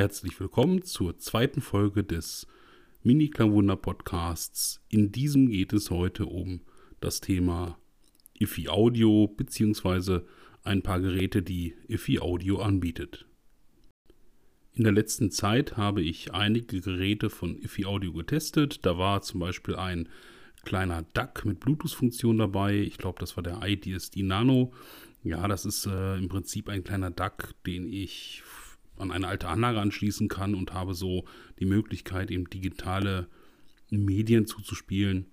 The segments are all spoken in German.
Herzlich willkommen zur zweiten Folge des Mini Klangwunder Podcasts. In diesem geht es heute um das Thema IFI Audio bzw. ein paar Geräte, die IFI Audio anbietet. In der letzten Zeit habe ich einige Geräte von IFI Audio getestet. Da war zum Beispiel ein kleiner DAC mit Bluetooth-Funktion dabei. Ich glaube, das war der IDSD Nano. Ja, das ist äh, im Prinzip ein kleiner DAC, den ich an eine alte Anlage anschließen kann und habe so die Möglichkeit, eben digitale Medien zuzuspielen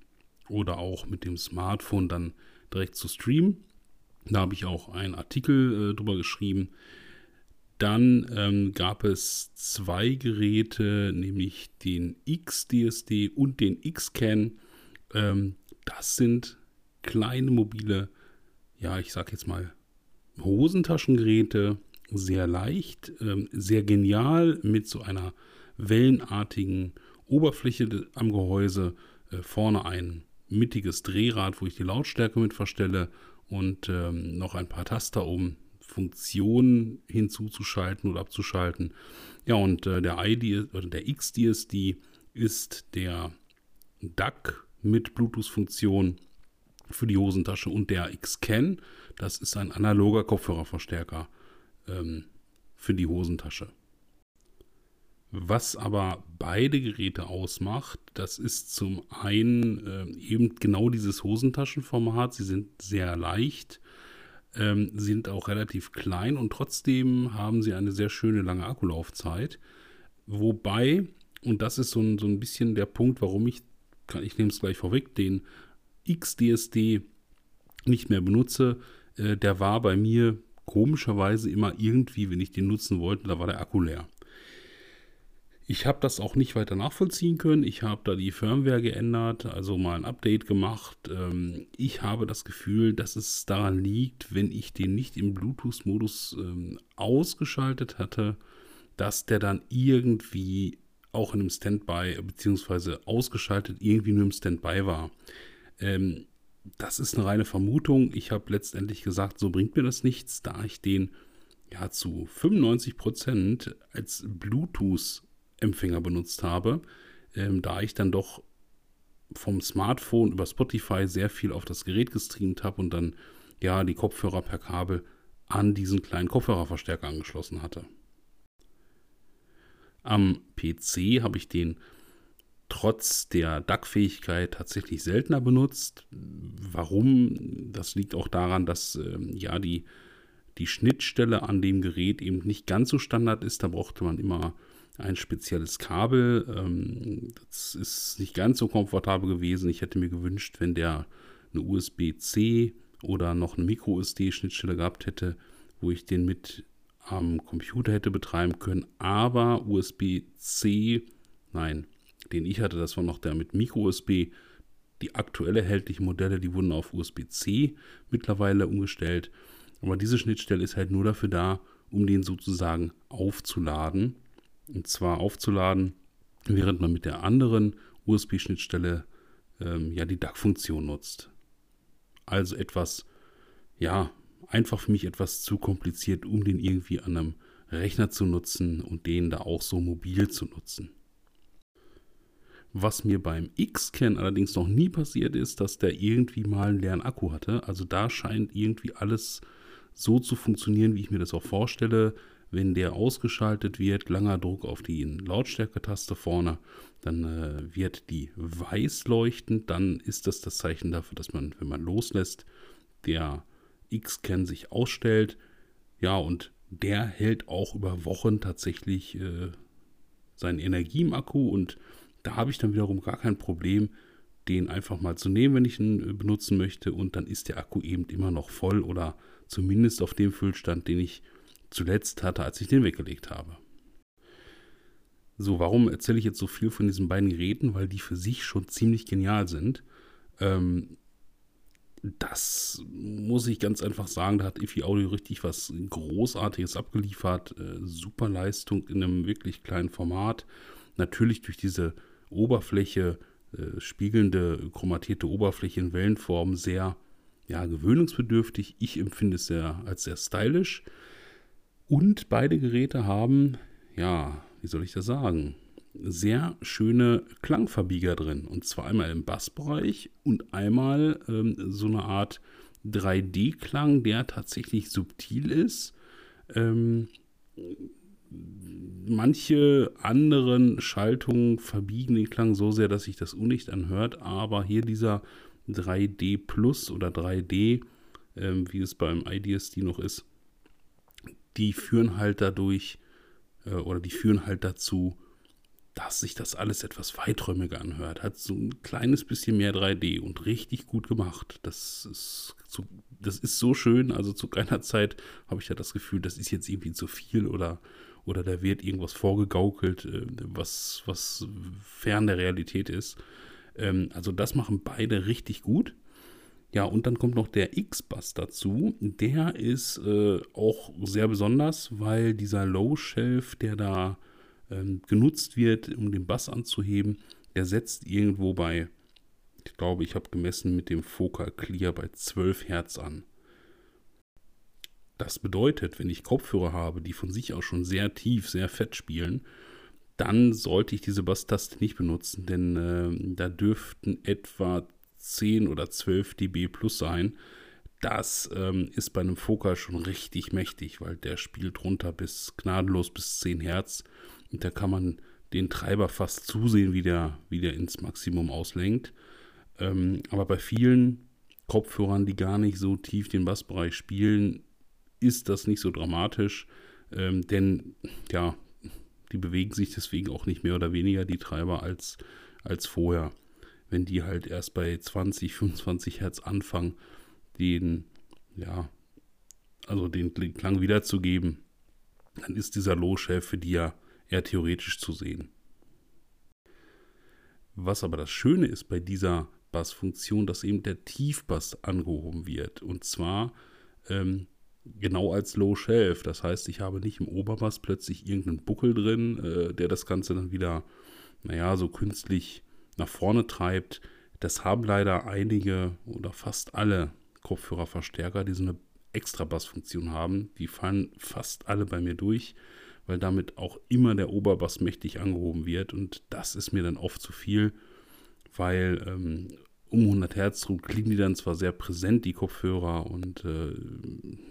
oder auch mit dem Smartphone dann direkt zu streamen. Da habe ich auch einen Artikel äh, drüber geschrieben. Dann ähm, gab es zwei Geräte, nämlich den XDSD und den XCAN. Ähm, das sind kleine mobile, ja, ich sag jetzt mal Hosentaschengeräte, sehr leicht, ähm, sehr genial mit so einer wellenartigen Oberfläche am Gehäuse. Äh, vorne ein mittiges Drehrad, wo ich die Lautstärke mit verstelle und ähm, noch ein paar Taster, um Funktionen hinzuzuschalten oder abzuschalten. Ja, und äh, der ID oder der XDSD ist der DAC mit Bluetooth-Funktion für die Hosentasche und der Xcan, das ist ein analoger Kopfhörerverstärker ähm, für die Hosentasche. Was aber beide Geräte ausmacht, das ist zum einen äh, eben genau dieses Hosentaschenformat. Sie sind sehr leicht, ähm, sind auch relativ klein und trotzdem haben sie eine sehr schöne lange Akkulaufzeit. Wobei, und das ist so ein, so ein bisschen der Punkt, warum ich, ich nehme es gleich vorweg, den XDSD nicht mehr benutze, äh, der war bei mir komischerweise immer irgendwie, wenn ich den nutzen wollte, da war der Akku leer. Ich habe das auch nicht weiter nachvollziehen können. Ich habe da die Firmware geändert, also mal ein Update gemacht. Ähm, ich habe das Gefühl, dass es daran liegt, wenn ich den nicht im Bluetooth-Modus ähm, ausgeschaltet hatte, dass der dann irgendwie auch in einem Standby beziehungsweise ausgeschaltet irgendwie nur im Standby war. Das ist eine reine Vermutung. Ich habe letztendlich gesagt, so bringt mir das nichts, da ich den ja zu 95 Prozent als Bluetooth-Empfänger benutzt habe, ähm, da ich dann doch vom Smartphone über Spotify sehr viel auf das Gerät gestreamt habe und dann ja die Kopfhörer per Kabel an diesen kleinen Kopfhörerverstärker angeschlossen hatte. Am PC habe ich den trotz der DAC-Fähigkeit tatsächlich seltener benutzt. Warum? Das liegt auch daran, dass ähm, ja die, die Schnittstelle an dem Gerät eben nicht ganz so standard ist. Da brauchte man immer ein spezielles Kabel. Ähm, das ist nicht ganz so komfortabel gewesen. Ich hätte mir gewünscht, wenn der eine USB-C oder noch eine Micro-SD-Schnittstelle gehabt hätte, wo ich den mit am Computer hätte betreiben können. Aber USB-C, nein, den ich hatte, das war noch der mit Micro-USB. Die aktuell erhältlichen Modelle, die wurden auf USB-C mittlerweile umgestellt. Aber diese Schnittstelle ist halt nur dafür da, um den sozusagen aufzuladen. Und zwar aufzuladen, während man mit der anderen USB-Schnittstelle ähm, ja die DAC-Funktion nutzt. Also etwas, ja, einfach für mich etwas zu kompliziert, um den irgendwie an einem Rechner zu nutzen und den da auch so mobil zu nutzen. Was mir beim X-Can allerdings noch nie passiert ist, dass der irgendwie mal einen leeren Akku hatte. Also da scheint irgendwie alles so zu funktionieren, wie ich mir das auch vorstelle. Wenn der ausgeschaltet wird, langer Druck auf die Lautstärke-Taste vorne, dann äh, wird die weiß leuchten. Dann ist das das Zeichen dafür, dass man, wenn man loslässt, der X-Can sich ausstellt. Ja, und der hält auch über Wochen tatsächlich äh, seine Energie im Akku und da habe ich dann wiederum gar kein Problem, den einfach mal zu nehmen, wenn ich ihn äh, benutzen möchte. Und dann ist der Akku eben immer noch voll oder zumindest auf dem Füllstand, den ich zuletzt hatte, als ich den weggelegt habe. So, warum erzähle ich jetzt so viel von diesen beiden Geräten? Weil die für sich schon ziemlich genial sind. Ähm, das muss ich ganz einfach sagen, da hat Ifi Audio richtig was Großartiges abgeliefert. Äh, super Leistung in einem wirklich kleinen Format. Natürlich durch diese Oberfläche, äh, spiegelnde, chromatierte Oberfläche in Wellenform sehr ja, gewöhnungsbedürftig. Ich empfinde es sehr, als sehr stylisch. Und beide Geräte haben, ja, wie soll ich das sagen, sehr schöne Klangverbieger drin. Und zwar einmal im Bassbereich und einmal ähm, so eine Art 3D-Klang, der tatsächlich subtil ist. Ähm, manche anderen Schaltungen verbiegen den Klang so sehr, dass sich das undicht anhört, aber hier dieser 3D Plus oder 3D, ähm, wie es beim IDSD noch ist, die führen halt dadurch äh, oder die führen halt dazu, dass sich das alles etwas weiträumiger anhört. Hat so ein kleines bisschen mehr 3D und richtig gut gemacht. Das ist, so, das ist so schön. Also zu keiner Zeit habe ich ja das Gefühl, das ist jetzt irgendwie zu viel oder, oder da wird irgendwas vorgegaukelt, äh, was, was fern der Realität ist. Ähm, also das machen beide richtig gut. Ja, und dann kommt noch der X-Bass dazu. Der ist äh, auch sehr besonders, weil dieser Low-Shelf, der da ähm, genutzt wird, um den Bass anzuheben, der setzt irgendwo bei, ich glaube, ich habe gemessen mit dem Focal Clear bei 12 Hertz an. Das bedeutet, wenn ich Kopfhörer habe, die von sich aus schon sehr tief, sehr fett spielen, dann sollte ich diese Basstaste nicht benutzen, denn äh, da dürften etwa 10 oder 12 dB plus sein. Das ähm, ist bei einem Focal schon richtig mächtig, weil der spielt runter bis gnadenlos bis 10 Hertz. Und da kann man den Treiber fast zusehen, wie der, wie der ins Maximum auslenkt. Ähm, aber bei vielen Kopfhörern, die gar nicht so tief den Bassbereich spielen, ist das nicht so dramatisch. Ähm, denn ja, die bewegen sich deswegen auch nicht mehr oder weniger die Treiber als, als vorher. Wenn die halt erst bei 20, 25 Hertz anfangen, den, ja, also den, Klang wiederzugeben, dann ist dieser Low-Chef für die ja eher theoretisch zu sehen. Was aber das Schöne ist bei dieser Bassfunktion, dass eben der Tiefbass angehoben wird. Und zwar ähm, genau als Low Shelf. Das heißt, ich habe nicht im Oberbass plötzlich irgendeinen Buckel drin, äh, der das Ganze dann wieder, naja, so künstlich nach vorne treibt. Das haben leider einige oder fast alle Kopfhörerverstärker, die so eine extra Bassfunktion haben. Die fallen fast alle bei mir durch weil damit auch immer der Oberbass mächtig angehoben wird und das ist mir dann oft zu viel, weil ähm, um 100 Hertz klingen die dann zwar sehr präsent, die Kopfhörer, und äh,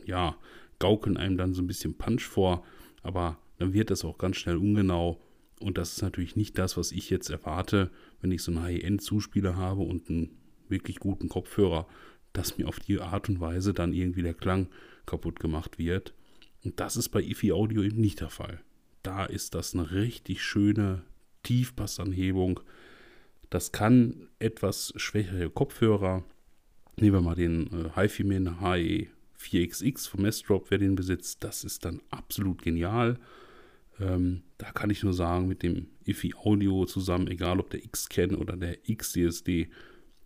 ja, gaukeln einem dann so ein bisschen Punch vor, aber dann wird das auch ganz schnell ungenau und das ist natürlich nicht das, was ich jetzt erwarte, wenn ich so einen High-End-Zuspieler habe und einen wirklich guten Kopfhörer, dass mir auf die Art und Weise dann irgendwie der Klang kaputt gemacht wird. Und das ist bei IFI Audio eben nicht der Fall. Da ist das eine richtig schöne Tiefbassanhebung. Das kann etwas schwächere Kopfhörer. Nehmen wir mal den äh, HiFi-Man HE4XX vom S-Drop, wer den besitzt. Das ist dann absolut genial. Ähm, da kann ich nur sagen, mit dem IFI Audio zusammen, egal ob der X-Can oder der XCSD,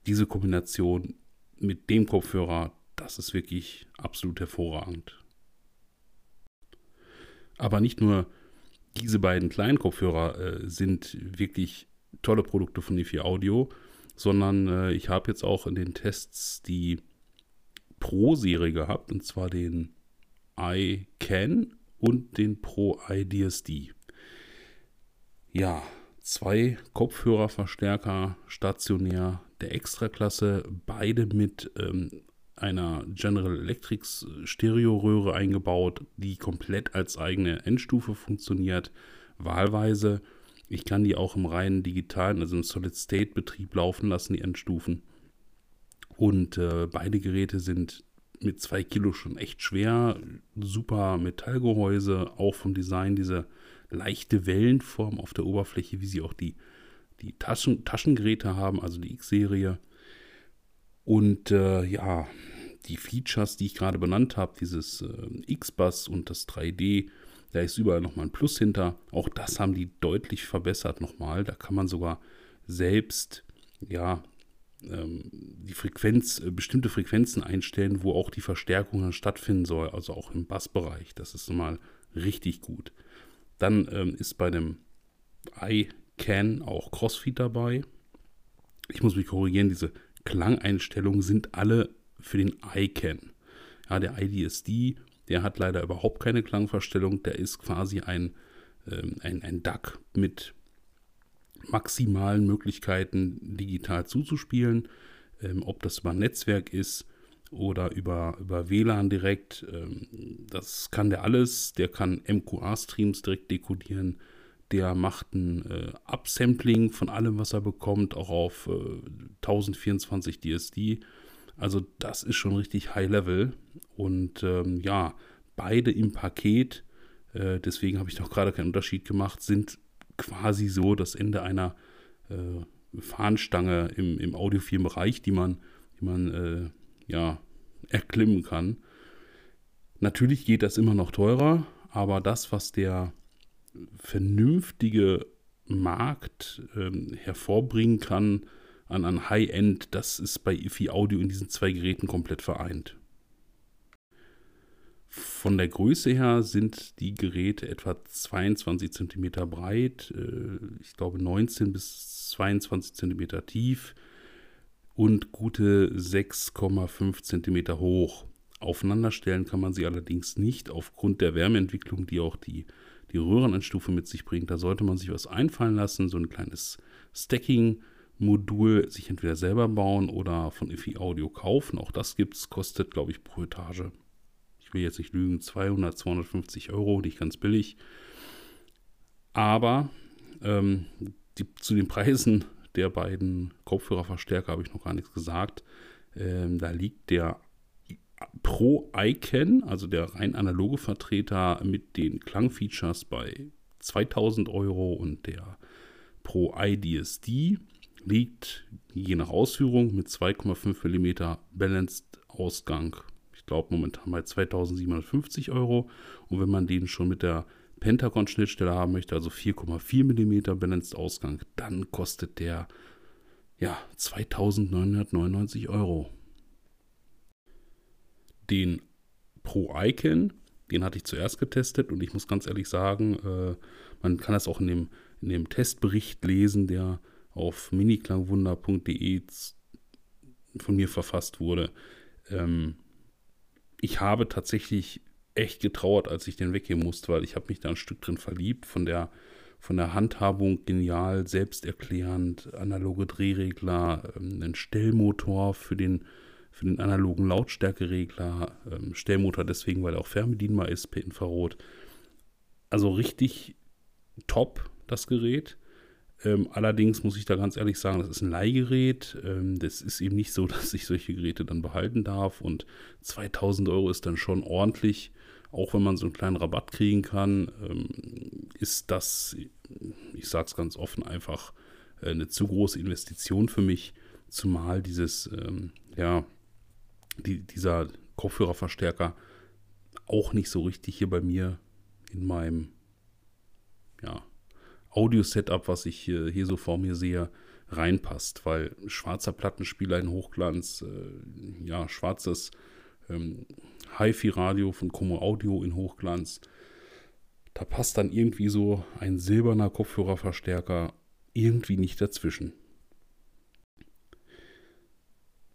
diese Kombination mit dem Kopfhörer, das ist wirklich absolut hervorragend. Aber nicht nur diese beiden kleinen Kopfhörer äh, sind wirklich tolle Produkte von EFI Audio, sondern äh, ich habe jetzt auch in den Tests die Pro-Serie gehabt, und zwar den iCan und den Pro iDSD. Ja, zwei Kopfhörerverstärker stationär der Extraklasse, beide mit ähm, einer General Electrics Stereoröhre eingebaut, die komplett als eigene Endstufe funktioniert, wahlweise. Ich kann die auch im reinen digitalen, also im Solid-State-Betrieb laufen lassen, die Endstufen. Und äh, beide Geräte sind mit zwei Kilo schon echt schwer. Super Metallgehäuse, auch vom Design diese leichte Wellenform auf der Oberfläche, wie sie auch die, die Taschen, Taschengeräte haben, also die X-Serie. Und äh, ja, die Features, die ich gerade benannt habe, dieses äh, X-Bass und das 3D, da ist überall nochmal ein Plus hinter. Auch das haben die deutlich verbessert nochmal. Da kann man sogar selbst, ja, ähm, die Frequenz, äh, bestimmte Frequenzen einstellen, wo auch die Verstärkung dann stattfinden soll, also auch im Bassbereich. Das ist nochmal richtig gut. Dann ähm, ist bei dem iCan auch Crossfeed dabei. Ich muss mich korrigieren, diese Klangeinstellungen sind alle für den iCan. Ja, der IDSD, der hat leider überhaupt keine Klangverstellung. Der ist quasi ein ähm, ein, ein DAC mit maximalen Möglichkeiten digital zuzuspielen, ähm, ob das über ein Netzwerk ist oder über, über WLAN direkt. Ähm, das kann der alles. Der kann MQA-Streams direkt dekodieren. Der macht ein äh, Upsampling von allem, was er bekommt, auch auf äh, 1024 DSD. Also das ist schon richtig High Level. Und ähm, ja, beide im Paket, äh, deswegen habe ich noch gerade keinen Unterschied gemacht, sind quasi so das Ende einer äh, Fahnenstange im, im audiophilen Bereich, die man, die man äh, ja, erklimmen kann. Natürlich geht das immer noch teurer, aber das, was der vernünftige Markt ähm, hervorbringen kann an, an High-End, das ist bei IFI Audio in diesen zwei Geräten komplett vereint. Von der Größe her sind die Geräte etwa 22 cm breit, äh, ich glaube 19 bis 22 cm tief und gute 6,5 cm hoch. Aufeinanderstellen kann man sie allerdings nicht aufgrund der Wärmeentwicklung, die auch die, die Röhrenanstufe mit sich bringt. Da sollte man sich was einfallen lassen, so ein kleines Stacking-Modul sich entweder selber bauen oder von IFI Audio kaufen. Auch das gibt es, kostet, glaube ich, pro Etage. Ich will jetzt nicht lügen, 200, 250 Euro, nicht ganz billig. Aber ähm, die, zu den Preisen der beiden Kopfhörerverstärker habe ich noch gar nichts gesagt. Ähm, da liegt der Pro Icon, also der rein analoge Vertreter mit den Klangfeatures bei 2000 Euro und der Pro IDSD liegt je nach Ausführung mit 2,5 mm Balanced Ausgang, ich glaube momentan bei 2750 Euro. Und wenn man den schon mit der Pentagon-Schnittstelle haben möchte, also 4,4 mm Balanced Ausgang, dann kostet der ja 2999 Euro. Den Pro Icon, den hatte ich zuerst getestet und ich muss ganz ehrlich sagen, äh, man kann das auch in dem, in dem Testbericht lesen, der auf miniklangwunder.de von mir verfasst wurde. Ähm, ich habe tatsächlich echt getrauert, als ich den weggehen musste, weil ich habe mich da ein Stück drin verliebt. Von der, von der Handhabung genial, selbsterklärend, analoge Drehregler, ähm, ein Stellmotor für den, für den analogen Lautstärkeregler, ähm, Stellmotor deswegen, weil er auch fernbedienbar ist per Infrarot. Also richtig top, das Gerät. Ähm, allerdings muss ich da ganz ehrlich sagen, das ist ein Leihgerät. Ähm, das ist eben nicht so, dass ich solche Geräte dann behalten darf. Und 2000 Euro ist dann schon ordentlich. Auch wenn man so einen kleinen Rabatt kriegen kann, ähm, ist das, ich sage es ganz offen, einfach äh, eine zu große Investition für mich. Zumal dieses, ähm, ja, die, dieser Kopfhörerverstärker auch nicht so richtig hier bei mir in meinem, ja, Audio-Setup, was ich hier, hier, so vor mir sehe, reinpasst, weil schwarzer Plattenspieler in Hochglanz, äh, ja, schwarzes ähm, HiFi-Radio von Como Audio in Hochglanz, da passt dann irgendwie so ein silberner Kopfhörerverstärker irgendwie nicht dazwischen.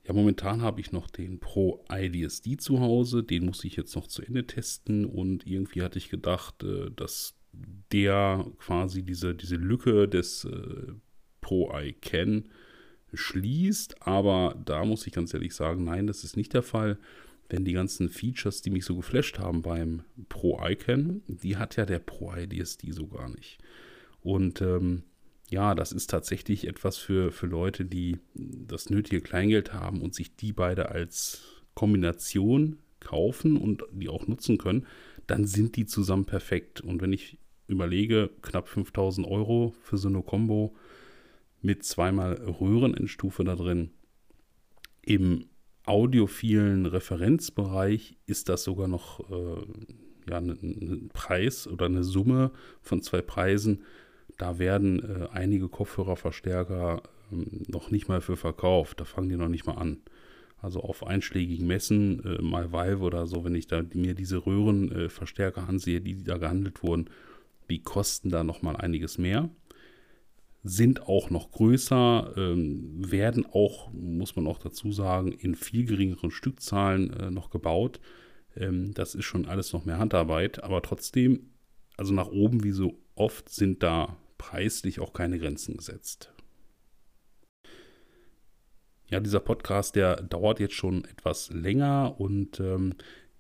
Ja, momentan habe ich noch den Pro IDSD zu Hause, den muss ich jetzt noch zu Ende testen und irgendwie hatte ich gedacht, äh, dass der quasi diese, diese Lücke des äh, Pro iCan schließt. Aber da muss ich ganz ehrlich sagen, nein, das ist nicht der Fall. Denn die ganzen Features, die mich so geflasht haben beim Pro iCan, die hat ja der Pro IDSD so gar nicht. Und ähm, ja, das ist tatsächlich etwas für, für Leute, die das nötige Kleingeld haben und sich die beide als Kombination kaufen und die auch nutzen können, dann sind die zusammen perfekt. Und wenn ich überlege, knapp 5000 Euro für so eine Combo mit zweimal Röhrenendstufe da drin. Im audiophilen Referenzbereich ist das sogar noch äh, ja, ein, ein Preis oder eine Summe von zwei Preisen. Da werden äh, einige Kopfhörerverstärker äh, noch nicht mal für verkauft. Da fangen die noch nicht mal an. Also auf einschlägigen Messen, äh, mal Valve oder so, wenn ich da mir diese Röhrenverstärker ansehe, die, die da gehandelt wurden, die kosten da nochmal einiges mehr, sind auch noch größer, ähm, werden auch, muss man auch dazu sagen, in viel geringeren Stückzahlen äh, noch gebaut. Ähm, das ist schon alles noch mehr Handarbeit, aber trotzdem, also nach oben wie so oft sind da preislich auch keine Grenzen gesetzt. Ja, dieser Podcast, der dauert jetzt schon etwas länger und ähm,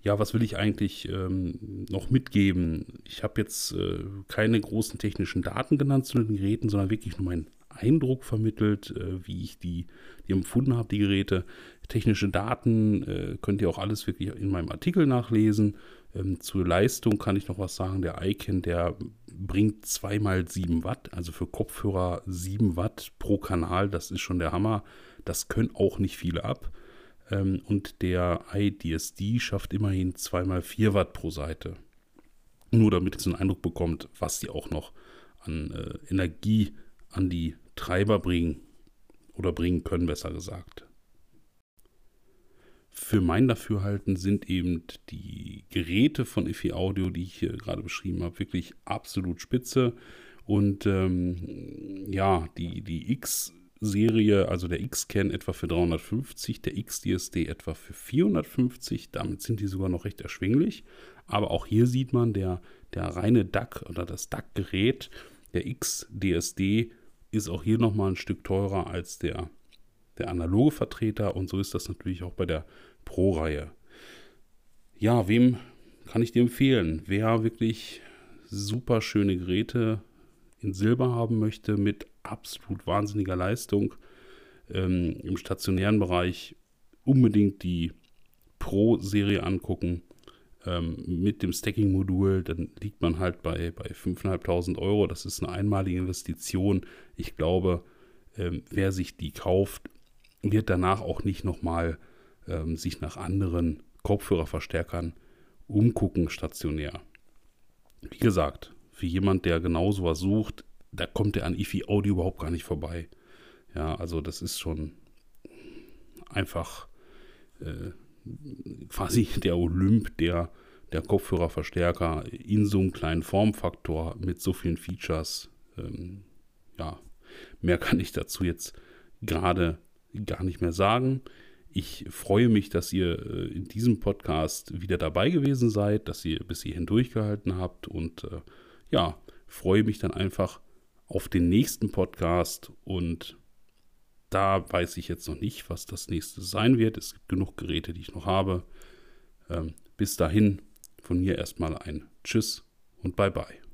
ja, was will ich eigentlich ähm, noch mitgeben? Ich habe jetzt äh, keine großen technischen Daten genannt zu den Geräten, sondern wirklich nur meinen Eindruck vermittelt, äh, wie ich die, die empfunden habe, die Geräte. Technische Daten äh, könnt ihr auch alles wirklich in meinem Artikel nachlesen. Ähm, zur Leistung kann ich noch was sagen. Der Icon, der bringt 2 mal 7 Watt, also für Kopfhörer 7 Watt pro Kanal. Das ist schon der Hammer. Das können auch nicht viele ab. Ähm, und der iDSD schafft immerhin 2 mal 4 Watt pro Seite. Nur damit ihr einen Eindruck bekommt, was die auch noch an äh, Energie an die Treiber bringen oder bringen können, besser gesagt. Für mein Dafürhalten sind eben die Geräte von IFI Audio, die ich hier gerade beschrieben habe, wirklich absolut spitze. Und ähm, ja, die, die X-Serie, also der X-Can etwa für 350, der X-DSD etwa für 450. Damit sind die sogar noch recht erschwinglich. Aber auch hier sieht man, der, der reine DAC oder das DAC-Gerät, der X-DSD, ist auch hier nochmal ein Stück teurer als der, der analoge Vertreter und so ist das natürlich auch bei der Pro-Reihe. Ja, wem kann ich dir empfehlen? Wer wirklich super schöne Geräte in Silber haben möchte mit absolut wahnsinniger Leistung ähm, im stationären Bereich, unbedingt die Pro-Serie angucken ähm, mit dem Stacking-Modul, dann liegt man halt bei, bei 5.500 Euro. Das ist eine einmalige Investition. Ich glaube, ähm, wer sich die kauft, wird danach auch nicht nochmal ähm, sich nach anderen Kopfhörerverstärkern umgucken stationär. Wie gesagt, für jemand, der genau sowas sucht, da kommt er an IFI Audio überhaupt gar nicht vorbei. Ja, also das ist schon einfach äh, quasi der Olymp der, der Kopfhörerverstärker in so einem kleinen Formfaktor mit so vielen Features. Ähm, ja, mehr kann ich dazu jetzt gerade gar nicht mehr sagen. Ich freue mich, dass ihr äh, in diesem Podcast wieder dabei gewesen seid, dass ihr bis hierhin durchgehalten habt und äh, ja, freue mich dann einfach auf den nächsten Podcast und da weiß ich jetzt noch nicht, was das nächste sein wird. Es gibt genug Geräte, die ich noch habe. Ähm, bis dahin von mir erstmal ein Tschüss und Bye bye.